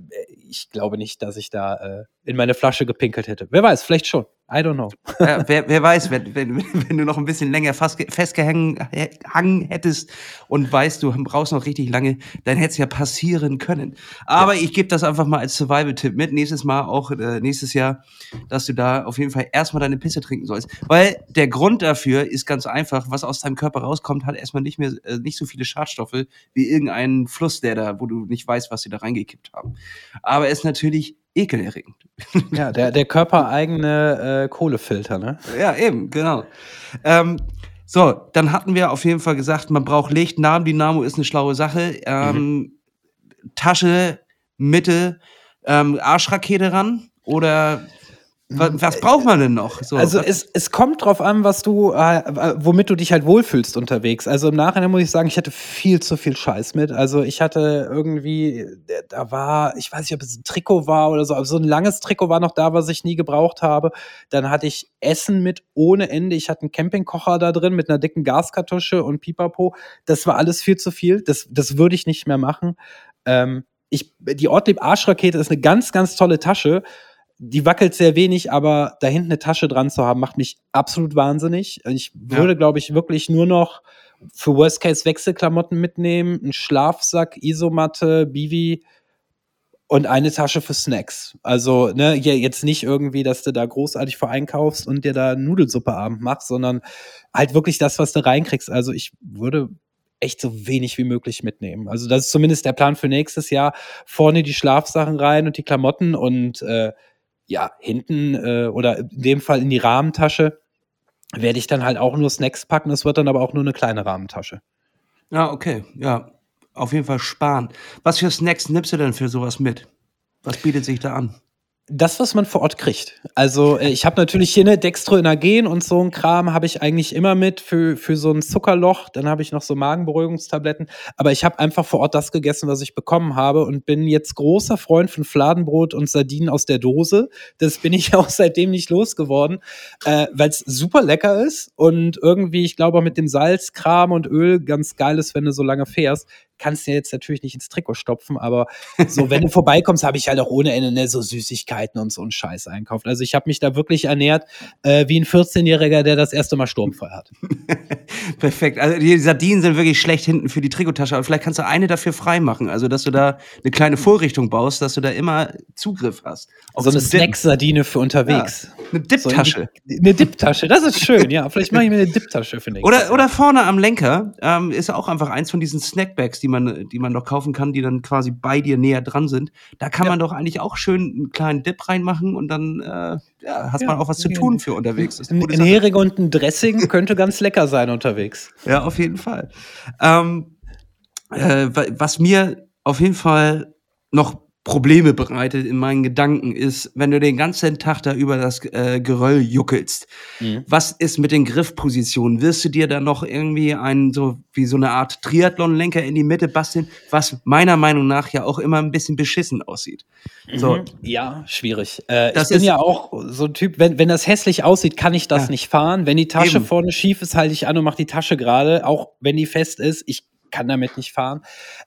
B: ich glaube nicht, dass ich da äh, in meine Flasche gepinkelt hätte. Wer weiß, vielleicht schon. I don't know.
A: Ja, wer, wer weiß, wenn, wenn, wenn du noch ein bisschen länger festgehangen hättest und weißt, du brauchst noch richtig lange, dann hätte es ja passieren können. Aber ja. ich gebe das einfach mal als Survival-Tipp mit. Nächstes Mal, auch äh, nächstes Jahr, dass du da auf jeden Fall erstmal deine Pisse trinken sollst. Weil der Grund dafür ist ganz einfach, was aus deinem Körper rauskommt, hat erstmal nicht mehr äh, nicht so viele Schadstoffe wie irgendein Fluss, der da, wo du nicht weißt, was sie da reingekippt haben. Aber es ist natürlich ekelerregend.
B: Ja, der, der körpereigene äh, Kohlefilter, ne?
A: Ja, eben, genau. Ähm, so, dann hatten wir auf jeden Fall gesagt, man braucht Licht. Namendynamo ist eine schlaue Sache. Ähm, mhm. Tasche, Mitte, ähm, Arschrakete ran oder was, was, braucht man denn noch?
B: So, also es, es kommt drauf an, was du, äh, äh, womit du dich halt wohlfühlst unterwegs. Also im Nachhinein muss ich sagen, ich hatte viel zu viel Scheiß mit. Also ich hatte irgendwie, da war, ich weiß nicht, ob es ein Trikot war oder so, aber so ein langes Trikot war noch da, was ich nie gebraucht habe. Dann hatte ich Essen mit ohne Ende. Ich hatte einen Campingkocher da drin mit einer dicken Gaskartusche und Pipapo. Das war alles viel zu viel. Das, das würde ich nicht mehr machen. Ähm, ich, die Ortlieb Arschrakete ist eine ganz, ganz tolle Tasche die wackelt sehr wenig, aber da hinten eine Tasche dran zu haben, macht mich absolut wahnsinnig. Ich würde, ja. glaube ich, wirklich nur noch für Worst Case Wechselklamotten mitnehmen, einen Schlafsack, Isomatte, Bivi und eine Tasche für Snacks. Also, ne, jetzt nicht irgendwie, dass du da großartig vor einkaufst und dir da Nudelsuppe abend machst, sondern halt wirklich das, was du reinkriegst. Also, ich würde echt so wenig wie möglich mitnehmen. Also das ist zumindest der Plan für nächstes Jahr. Vorne die Schlafsachen rein und die Klamotten und äh, ja, hinten äh, oder in dem Fall in die Rahmentasche werde ich dann halt auch nur Snacks packen. Es wird dann aber auch nur eine kleine Rahmentasche.
A: Ja, okay. Ja, auf jeden Fall sparen. Was für Snacks nimmst du denn für sowas mit? Was bietet sich da an?
B: Das, was man vor Ort kriegt. Also äh, ich habe natürlich hier eine Dextroenergen und so ein Kram habe ich eigentlich immer mit für, für so ein Zuckerloch. Dann habe ich noch so Magenberuhigungstabletten. Aber ich habe einfach vor Ort das gegessen, was ich bekommen habe und bin jetzt großer Freund von Fladenbrot und Sardinen aus der Dose. Das bin ich auch seitdem nicht losgeworden, äh, weil es super lecker ist und irgendwie, ich glaube, mit dem Salz, Kram und Öl ganz geil ist, wenn du so lange fährst kannst du jetzt natürlich nicht ins Trikot stopfen, aber so, wenn du vorbeikommst, habe ich halt auch ohne Ende ne, so Süßigkeiten und so einen Scheiß einkauft. Also ich habe mich da wirklich ernährt äh, wie ein 14-Jähriger, der das erste Mal sturmfrei hat.
A: Perfekt. Also die Sardinen sind wirklich schlecht hinten für die Trikottasche, aber vielleicht kannst du eine dafür freimachen. Also, dass du da eine kleine Vorrichtung baust, dass du da immer Zugriff hast.
B: Auch so eine Snack-Sardine für unterwegs.
A: Ja, eine Dipptasche.
B: So eine Dipptasche, das ist schön, ja. Vielleicht mache ich mir eine Dipptasche für
A: nächstes oder, oder vorne am Lenker ähm, ist auch einfach eins von diesen Snackbags, die man, die man noch kaufen kann, die dann quasi bei dir näher dran sind. Da kann ja. man doch eigentlich auch schön einen kleinen Dip reinmachen und dann äh, ja, hast ja. man auch was zu tun für unterwegs.
B: Ein, ein Hering und ein Dressing könnte ganz lecker sein unterwegs.
A: Ja, auf jeden Fall. Ähm, äh, was mir auf jeden Fall noch Probleme bereitet in meinen Gedanken ist, wenn du den ganzen Tag da über das äh, Geröll juckelst. Mhm. Was ist mit den Griffpositionen? Wirst du dir da noch irgendwie einen, so wie so eine Art Triathlon-Lenker in die Mitte basteln, was meiner Meinung nach ja auch immer ein bisschen beschissen aussieht?
B: Mhm. So. Ja, schwierig. Äh, ich bin ja auch so ein Typ, wenn, wenn das hässlich aussieht, kann ich das ja. nicht fahren. Wenn die Tasche Eben. vorne schief ist, halte ich an und mache die Tasche gerade, auch wenn die fest ist. Ich kann damit nicht fahren.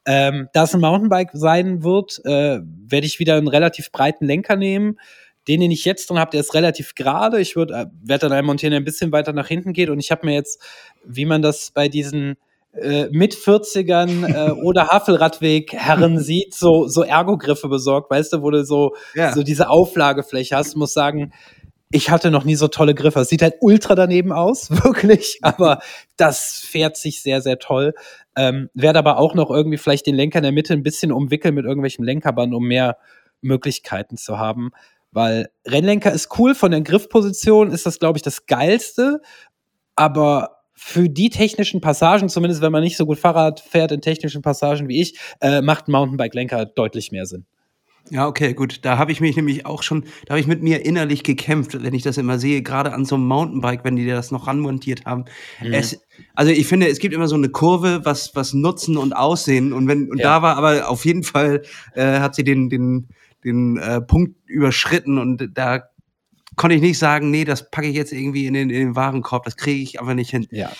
B: Ähm, da es ein Mountainbike sein wird, äh, werde ich wieder einen relativ breiten Lenker nehmen. Den, den ich jetzt drin habe, der ist relativ gerade. Ich äh, werde dann einen montieren, der ein bisschen weiter nach hinten geht. Und ich habe mir jetzt, wie man das bei diesen äh, mit 40ern äh, oder Havelradweg-Herren sieht, so, so Ergo-Griffe besorgt, weißt du, wo du so, ja. so diese Auflagefläche hast. Muss sagen, ich hatte noch nie so tolle Griffe. Es sieht halt ultra daneben aus, wirklich, aber das fährt sich sehr, sehr toll. Ähm, werde aber auch noch irgendwie vielleicht den Lenker in der Mitte ein bisschen umwickeln mit irgendwelchen Lenkerband, um mehr Möglichkeiten zu haben. Weil Rennlenker ist cool, von der Griffposition ist das, glaube ich, das Geilste. Aber für die technischen Passagen, zumindest wenn man nicht so gut Fahrrad fährt in technischen Passagen wie ich, äh, macht Mountainbike-Lenker deutlich mehr Sinn.
A: Ja, okay, gut. Da habe ich mich nämlich auch schon, da habe ich mit mir innerlich gekämpft, wenn ich das immer sehe, gerade an so einem Mountainbike, wenn die das noch ranmontiert haben. Mhm. Es, also ich finde, es gibt immer so eine Kurve, was, was Nutzen und Aussehen. Und wenn, und ja. da war aber auf jeden Fall, äh, hat sie den, den, den äh, Punkt überschritten und da konnte ich nicht sagen, nee, das packe ich jetzt irgendwie in den, in den Warenkorb, das kriege ich aber nicht hin.
B: Ja.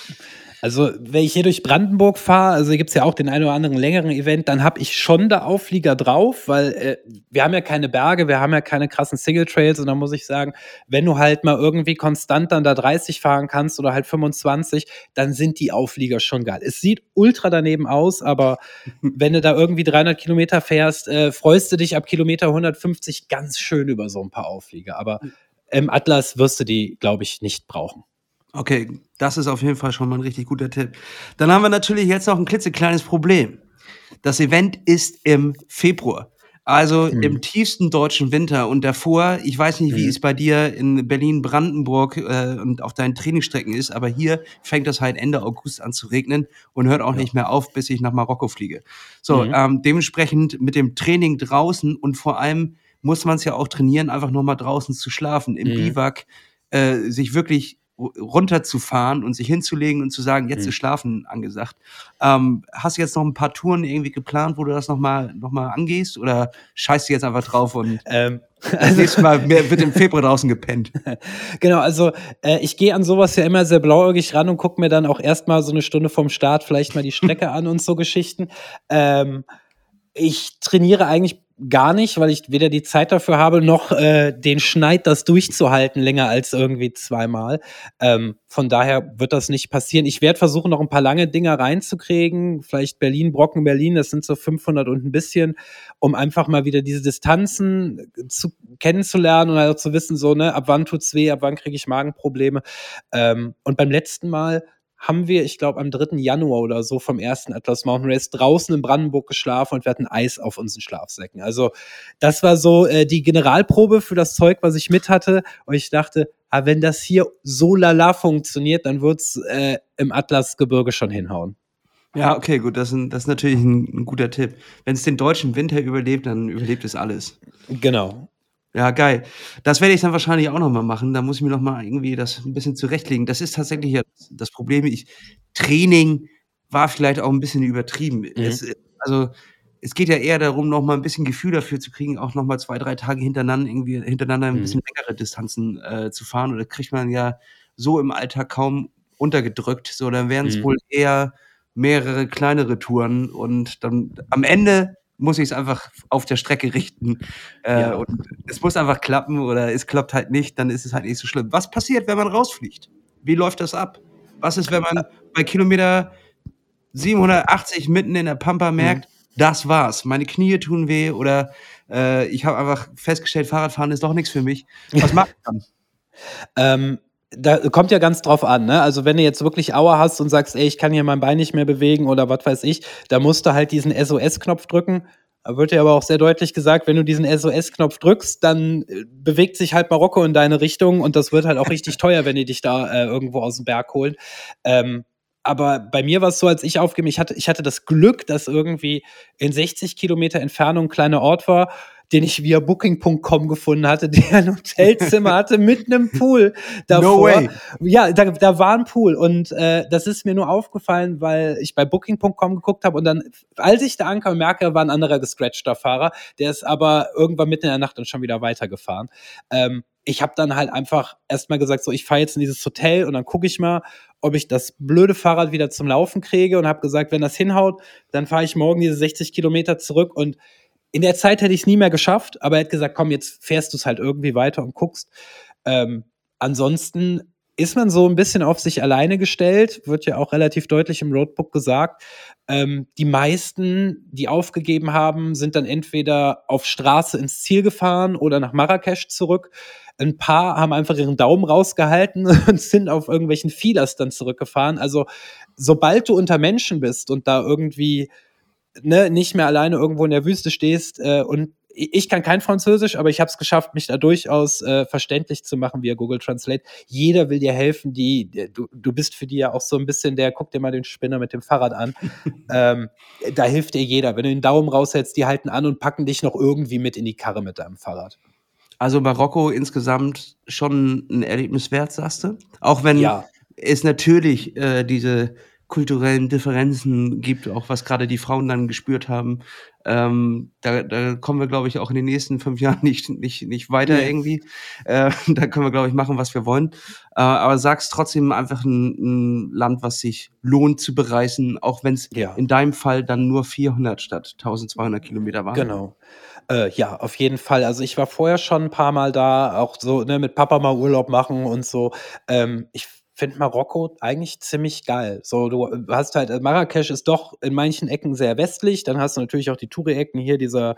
B: Also, wenn ich hier durch Brandenburg fahre, also gibt es ja auch den einen oder anderen längeren Event, dann habe ich schon da Auflieger drauf, weil äh, wir haben ja keine Berge, wir haben ja keine krassen Single Trails und da muss ich sagen, wenn du halt mal irgendwie konstant dann da 30 fahren kannst oder halt 25, dann sind die Auflieger schon geil. Es sieht ultra daneben aus, aber wenn du da irgendwie 300 Kilometer fährst, äh, freust du dich ab Kilometer 150 ganz schön über so ein paar Auflieger. Aber im Atlas wirst du die, glaube ich, nicht brauchen.
A: Okay, das ist auf jeden Fall schon mal ein richtig guter Tipp. Dann haben wir natürlich jetzt noch ein klitzekleines Problem. Das Event ist im Februar. Also mhm. im tiefsten deutschen Winter und davor, ich weiß nicht, wie mhm. es bei dir in Berlin-Brandenburg äh, und auf deinen Trainingsstrecken ist, aber hier fängt das halt Ende August an zu regnen und hört auch ja. nicht mehr auf, bis ich nach Marokko fliege. So, mhm. ähm, dementsprechend mit dem Training draußen und vor allem muss man es ja auch trainieren, einfach nur mal draußen zu schlafen, im mhm. Biwak, äh, sich wirklich runterzufahren und sich hinzulegen und zu sagen, jetzt mhm. ist Schlafen angesagt. Ähm, hast du jetzt noch ein paar Touren irgendwie geplant, wo du das nochmal noch mal angehst oder scheißt du jetzt einfach drauf und ähm, das nächste Mal wird im Februar draußen gepennt?
B: Genau, also äh, ich gehe an sowas ja immer sehr blauäugig ran und gucke mir dann auch erstmal so eine Stunde vom Start vielleicht mal die Strecke an und so Geschichten. Ähm, ich trainiere eigentlich gar nicht, weil ich weder die Zeit dafür habe, noch äh, den Schneid, das durchzuhalten, länger als irgendwie zweimal. Ähm, von daher wird das nicht passieren. Ich werde versuchen, noch ein paar lange Dinger reinzukriegen. Vielleicht Berlin, Brocken, Berlin, das sind so 500 und ein bisschen, um einfach mal wieder diese Distanzen zu, kennenzulernen und also zu wissen, so, ne, ab wann tut's weh, ab wann kriege ich Magenprobleme. Ähm, und beim letzten Mal haben wir, ich glaube, am 3. Januar oder so vom ersten Atlas Mountain Race draußen in Brandenburg geschlafen und wir hatten Eis auf unseren Schlafsäcken. Also das war so äh, die Generalprobe für das Zeug, was ich mit hatte. Und ich dachte, ah, wenn das hier so lala funktioniert, dann wird's äh, im Atlasgebirge schon hinhauen.
A: Ja, okay, gut, das ist, ein, das ist natürlich ein, ein guter Tipp. Wenn es den deutschen Winter überlebt, dann überlebt es alles.
B: Genau.
A: Ja, geil. Das werde ich dann wahrscheinlich auch noch mal machen. Da muss ich mir noch mal irgendwie das ein bisschen zurechtlegen. Das ist tatsächlich ja das Problem. Ich Training war vielleicht auch ein bisschen übertrieben.
B: Mhm.
A: Es, also es geht ja eher darum, noch mal ein bisschen Gefühl dafür zu kriegen, auch noch mal zwei, drei Tage hintereinander irgendwie hintereinander ein
B: Mhm.
A: bisschen längere Distanzen äh, zu fahren. Und das kriegt man ja so im Alltag kaum untergedrückt. So, dann wären es
B: Mhm.
A: wohl eher mehrere kleinere Touren und dann am Ende muss ich es einfach auf der Strecke richten. Äh,
B: Ja.
A: Und es muss einfach klappen oder es klappt halt nicht, dann ist es halt nicht so schlimm. Was passiert, wenn man rausfliegt? Wie läuft das ab? Was ist, wenn man bei Kilometer 780 mitten in der Pampa merkt, das war's, meine Knie tun weh oder äh, ich habe einfach festgestellt, Fahrradfahren ist doch nichts für mich. Was macht man?
B: Ähm, da kommt ja ganz drauf an, ne? Also wenn du jetzt wirklich Aua hast und sagst, ey, ich kann hier mein Bein nicht mehr bewegen oder was weiß ich, da musst du halt diesen SOS-Knopf drücken. Da wird dir aber auch sehr deutlich gesagt, wenn du diesen SOS-Knopf drückst, dann äh, bewegt sich halt Marokko in deine Richtung und das wird halt auch richtig teuer, wenn die dich da äh, irgendwo aus dem Berg holen. Ähm, aber bei mir war es so, als ich aufgebe, ich hatte, ich hatte das Glück, dass irgendwie in 60 Kilometer Entfernung ein kleiner Ort war, den ich via Booking.com gefunden hatte, der ein Hotelzimmer hatte mit einem Pool davor.
A: No way.
B: Ja, da, da war ein Pool und äh, das ist mir nur aufgefallen, weil ich bei Booking.com geguckt habe und dann, als ich da ankam, merke, war ein anderer gescratchter Fahrer, der ist aber irgendwann mitten in der Nacht dann schon wieder weitergefahren. Ähm, ich habe dann halt einfach erstmal gesagt, so ich fahre jetzt in dieses Hotel und dann gucke ich mal, ob ich das blöde Fahrrad wieder zum Laufen kriege und habe gesagt, wenn das hinhaut, dann fahre ich morgen diese 60 Kilometer zurück und in der Zeit hätte ich es nie mehr geschafft, aber er hat gesagt, komm, jetzt fährst du es halt irgendwie weiter und guckst. Ähm, ansonsten ist man so ein bisschen auf sich alleine gestellt, wird ja auch relativ deutlich im Roadbook gesagt. Ähm, die meisten, die aufgegeben haben, sind dann entweder auf Straße ins Ziel gefahren oder nach Marrakesch zurück. Ein paar haben einfach ihren Daumen rausgehalten und sind auf irgendwelchen Feelers dann zurückgefahren. Also, sobald du unter Menschen bist und da irgendwie ne, nicht mehr alleine irgendwo in der Wüste stehst äh, und ich kann kein Französisch, aber ich habe es geschafft, mich da durchaus äh, verständlich zu machen via Google Translate. Jeder will dir helfen, die, die- du, du bist für die ja auch so ein bisschen der, guck dir mal den Spinner mit dem Fahrrad an. ähm, da hilft dir jeder. Wenn du den Daumen raushältst, die halten an und packen dich noch irgendwie mit in die Karre mit deinem Fahrrad.
A: Also Marokko insgesamt schon ein Erlebnis wert, sagst du? Auch wenn
B: Ja.
A: es natürlich äh, diese kulturellen Differenzen gibt, auch was gerade die Frauen dann gespürt haben. Ähm, da, da kommen wir, glaube ich, auch in den nächsten fünf Jahren nicht, nicht, nicht weiter
B: Nee.
A: irgendwie. Äh, da können wir, glaube ich, machen, was wir wollen. Äh, aber sagst trotzdem einfach ein, ein Land, was sich lohnt zu bereisen, auch wenn es
B: Ja.
A: in deinem Fall dann nur 400 statt 1200 Kilometer waren.
B: Genau. Äh, ja, auf jeden Fall. Also ich war vorher schon ein paar Mal da, auch so ne, mit Papa mal Urlaub machen und so. Ähm, ich finde Marokko eigentlich ziemlich geil. So, du hast halt, äh, Marrakesch ist doch in manchen Ecken sehr westlich. Dann hast du natürlich auch die Touri-Ecken hier, dieser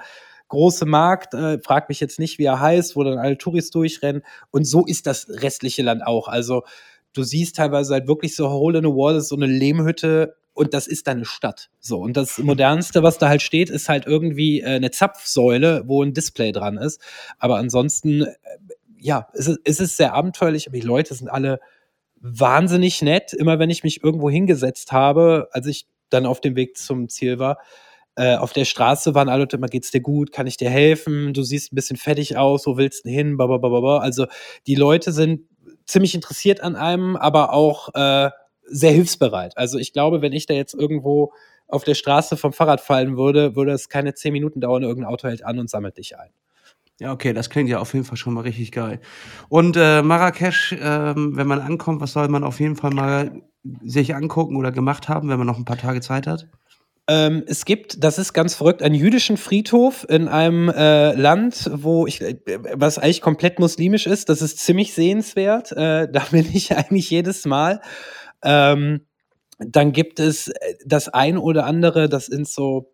B: große Markt, äh, frag mich jetzt nicht, wie er heißt, wo dann alle Touris durchrennen. Und so ist das restliche Land auch. Also du siehst teilweise halt wirklich so Hole in the Wall, das ist so eine Lehmhütte und das ist deine Stadt. So, und das modernste, was da halt steht, ist halt irgendwie äh, eine Zapfsäule, wo ein Display dran ist. Aber ansonsten, äh, ja, es ist, es ist sehr abenteuerlich, aber die Leute sind alle wahnsinnig nett. Immer wenn ich mich irgendwo hingesetzt habe, als ich dann auf dem Weg zum Ziel war, äh, auf der Straße waren alle Leute immer, geht's dir gut, kann ich dir helfen? Du siehst ein bisschen fettig aus, wo willst du hin? Blablabla. Also die Leute sind ziemlich interessiert an einem, aber auch äh, sehr hilfsbereit. Also ich glaube, wenn ich da jetzt irgendwo auf der Straße vom Fahrrad fallen würde, würde es keine zehn Minuten dauern, irgendein Auto hält an und sammelt dich ein.
A: Ja, okay, das klingt ja auf jeden Fall schon mal richtig geil. Und äh, Marrakesch, ähm, wenn man ankommt, was soll man auf jeden Fall mal sich angucken oder gemacht haben, wenn man noch ein paar Tage Zeit hat?
B: Ähm, es gibt, das ist ganz verrückt, einen jüdischen Friedhof in einem äh, Land, wo ich, äh, was eigentlich komplett muslimisch ist. Das ist ziemlich sehenswert. Äh, da bin ich eigentlich jedes Mal. Ähm, dann gibt es äh, das ein oder andere, das sind so,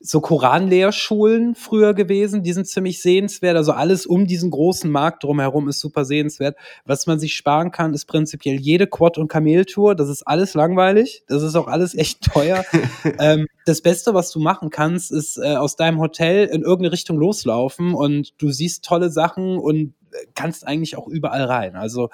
B: so Koranlehrschulen früher gewesen, die sind ziemlich sehenswert. Also alles um diesen großen Markt drumherum ist super sehenswert. Was man sich sparen kann, ist prinzipiell jede Quad- und Kameltour. Das ist alles langweilig. Das ist auch alles echt teuer. ähm, das Beste, was du machen kannst, ist äh, aus deinem Hotel in irgendeine Richtung loslaufen und du siehst tolle Sachen und kannst eigentlich auch überall rein. Also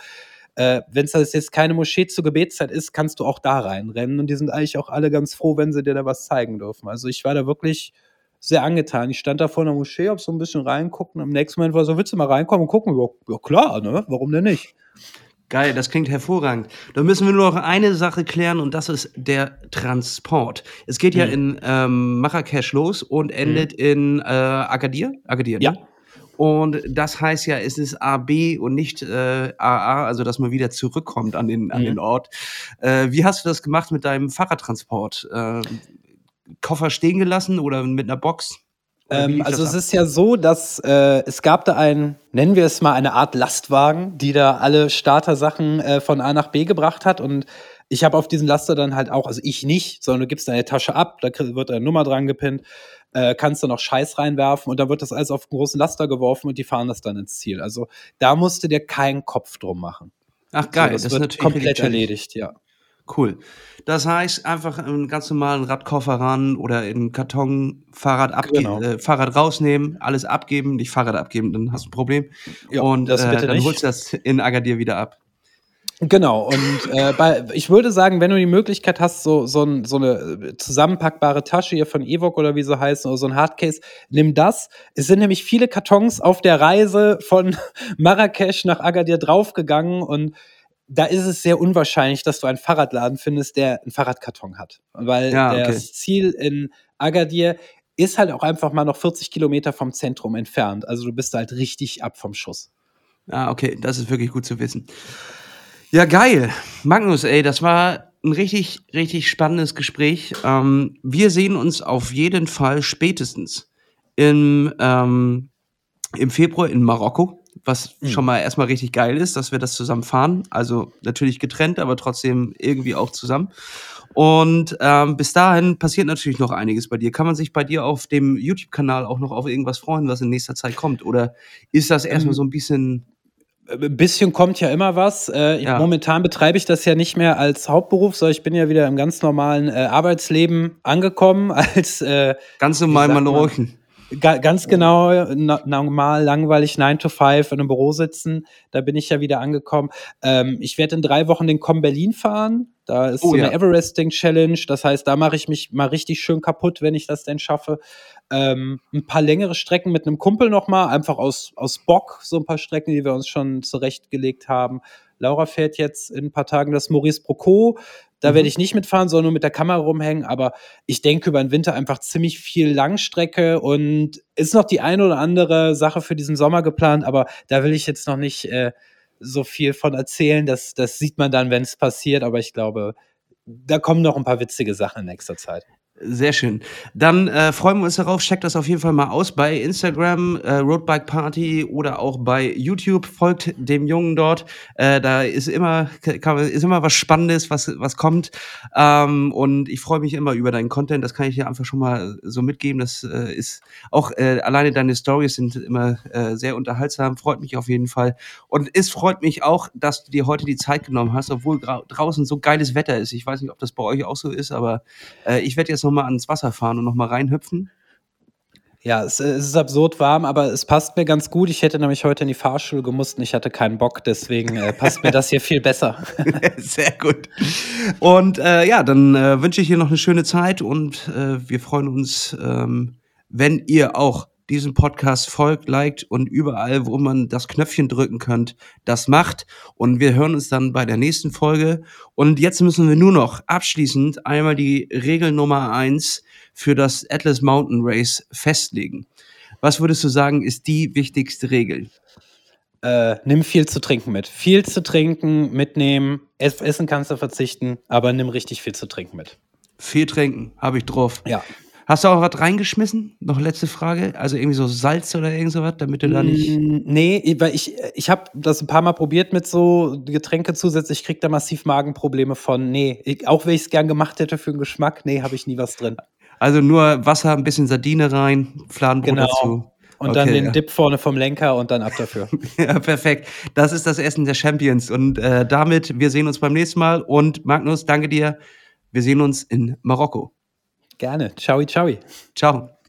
B: äh, wenn es jetzt keine Moschee zur Gebetszeit ist, kannst du auch da reinrennen. Und die sind eigentlich auch alle ganz froh, wenn sie dir da was zeigen dürfen. Also ich war da wirklich sehr angetan. Ich stand da vor einer Moschee, hab so ein bisschen reinguckt und am nächsten Moment war so, willst du mal reinkommen und gucken? Ja, ja klar, ne? Warum denn nicht?
A: Geil, das klingt hervorragend. Da müssen wir nur noch eine Sache klären und das ist der Transport. Es geht ja mhm. in ähm, Marrakesch los und endet mhm. in äh, Agadir. Agadir,
B: ne? Ja.
A: Und das heißt ja, es ist AB und nicht äh, AA, also dass man wieder zurückkommt an den, an mhm. den Ort. Äh, wie hast du das gemacht mit deinem Fahrradtransport? Äh, Koffer stehen gelassen oder mit einer Box?
B: Ähm, also es ist ja so, dass äh, es gab da ein, nennen wir es mal eine Art Lastwagen, die da alle Startersachen äh, von A nach B gebracht hat und ich habe auf diesen Laster dann halt auch, also ich nicht, sondern du gibst deine Tasche ab, da wird eine Nummer dran gepinnt äh, kannst du noch Scheiß reinwerfen und dann wird das alles auf einen großen Laster geworfen und die fahren das dann ins Ziel. Also da musst du dir keinen Kopf drum machen.
A: Ach geil,
B: so, das, das wird komplett erledigt, ja.
A: Cool. Das heißt, einfach einen ganz normalen Radkoffer ran oder in Karton Fahrrad, genau. äh, Fahrrad rausnehmen, alles abgeben, nicht Fahrrad abgeben, dann hast du ein Problem.
B: Ja,
A: und äh, dann nicht. holst du das in Agadir wieder ab.
B: Genau, und äh, bei, ich würde sagen, wenn du die Möglichkeit hast, so, so, ein, so eine äh, zusammenpackbare Tasche hier von Evoc oder wie sie heißen, oder so ein Hardcase, nimm das. Es sind nämlich viele Kartons auf der Reise von Marrakesch nach Agadir draufgegangen und da ist es sehr unwahrscheinlich, dass du einen Fahrradladen findest, der einen Fahrradkarton hat. Weil ja, okay. das Ziel in Agadir ist halt auch einfach mal noch 40 Kilometer vom Zentrum entfernt. Also du bist halt richtig ab vom Schuss.
A: Ah, okay, das ist wirklich gut zu wissen. Ja, geil. Magnus, ey, das war ein richtig, richtig spannendes Gespräch. Ähm, wir sehen uns auf jeden Fall spätestens im, ähm, im Februar in Marokko, was mhm. schon mal erstmal richtig geil ist, dass wir das zusammen fahren. Also natürlich getrennt, aber trotzdem irgendwie auch zusammen. Und ähm, bis dahin passiert natürlich noch einiges bei dir. Kann man sich bei dir auf dem YouTube-Kanal auch noch auf irgendwas freuen, was in nächster Zeit kommt? Oder ist das erstmal ähm, so ein bisschen
B: ein bisschen kommt ja immer was. Äh, ja. Momentan betreibe ich das ja nicht mehr als Hauptberuf, sondern ich bin ja wieder im ganz normalen äh, Arbeitsleben angekommen als
A: äh, ganz normal Malochen.
B: Ga ganz genau, normal, langweilig, 9 to 5 in einem Büro sitzen. Da bin ich ja wieder angekommen. Ähm, ich werde in drei Wochen den Com Berlin fahren. Da ist oh, so eine Everesting Challenge. Das heißt, da mache ich mich mal richtig schön kaputt, wenn ich das denn schaffe. Ähm, ein paar längere Strecken mit einem Kumpel nochmal, einfach aus, aus Bock, so ein paar Strecken, die wir uns schon zurechtgelegt haben. Laura fährt jetzt in ein paar Tagen das Maurice Broco. Da mhm. werde ich nicht mitfahren, sondern nur mit der Kamera rumhängen. Aber ich denke über den Winter einfach ziemlich viel Langstrecke und ist noch die eine oder andere Sache für diesen Sommer geplant. Aber da will ich jetzt noch nicht äh, so viel von erzählen. Das, das sieht man dann, wenn es passiert. Aber ich glaube, da kommen noch ein paar witzige Sachen in nächster Zeit.
A: Sehr schön. Dann äh, freuen wir uns darauf. Checkt das auf jeden Fall mal aus bei Instagram, äh, Roadbike Party oder auch bei YouTube. Folgt dem Jungen dort. Äh, da ist immer, kann, ist immer was Spannendes, was, was kommt. Ähm, und ich freue mich immer über deinen Content. Das kann ich dir einfach schon mal so mitgeben. Das äh, ist auch äh, alleine deine Stories sind immer äh, sehr unterhaltsam. Freut mich auf jeden Fall. Und es freut mich auch, dass du dir heute die Zeit genommen hast, obwohl draußen so geiles Wetter ist. Ich weiß nicht, ob das bei euch auch so ist, aber äh, ich werde jetzt noch nochmal ans Wasser fahren und nochmal reinhüpfen?
B: Ja, es, es, ist absurd warm, aber es passt mir ganz gut. Ich hätte nämlich heute in die Fahrschule gemusst und ich hatte keinen Bock, deswegen äh, passt mir das hier viel besser.
A: Sehr gut. Und äh, ja, dann äh, wünsche ich dir noch eine schöne Zeit und äh, wir freuen uns, ähm, wenn ihr auch diesen Podcast folgt, liked und überall, wo man das Knöpfchen drücken könnt, das macht. Und wir hören uns dann bei der nächsten Folge. Und jetzt müssen wir nur noch abschließend einmal die Regel Nummer eins für das Atlas Mountain Race festlegen. Was würdest du sagen, ist die wichtigste Regel?
B: Äh, nimm viel zu trinken mit. Viel zu trinken, mitnehmen. Essen kannst du verzichten, aber nimm richtig viel zu trinken mit.
A: Viel trinken, habe ich drauf.
B: Ja.
A: Hast du auch was reingeschmissen? Noch letzte Frage. Also irgendwie so Salz oder irgend sowas, damit du da nicht.
B: Mm, nee, weil ich, ich habe das ein paar Mal probiert mit so Getränke zusätzlich. Ich krieg da massiv Magenprobleme von. Nee, ich, auch wenn ich es gern gemacht hätte für den Geschmack, nee, habe ich nie was drin.
A: Also nur Wasser, ein bisschen Sardine rein, Fladenbrot
B: Genau.
A: dazu.
B: Und dann
A: Okay,
B: den
A: ja.
B: Dip vorne vom Lenker und dann ab dafür.
A: Ja, perfekt. Das ist das Essen der Champions. Und äh, damit, wir sehen uns beim nächsten Mal. Und Magnus, danke dir. Wir sehen uns in Marokko.
B: Gerne. Ciao, ciao.
A: Ciao.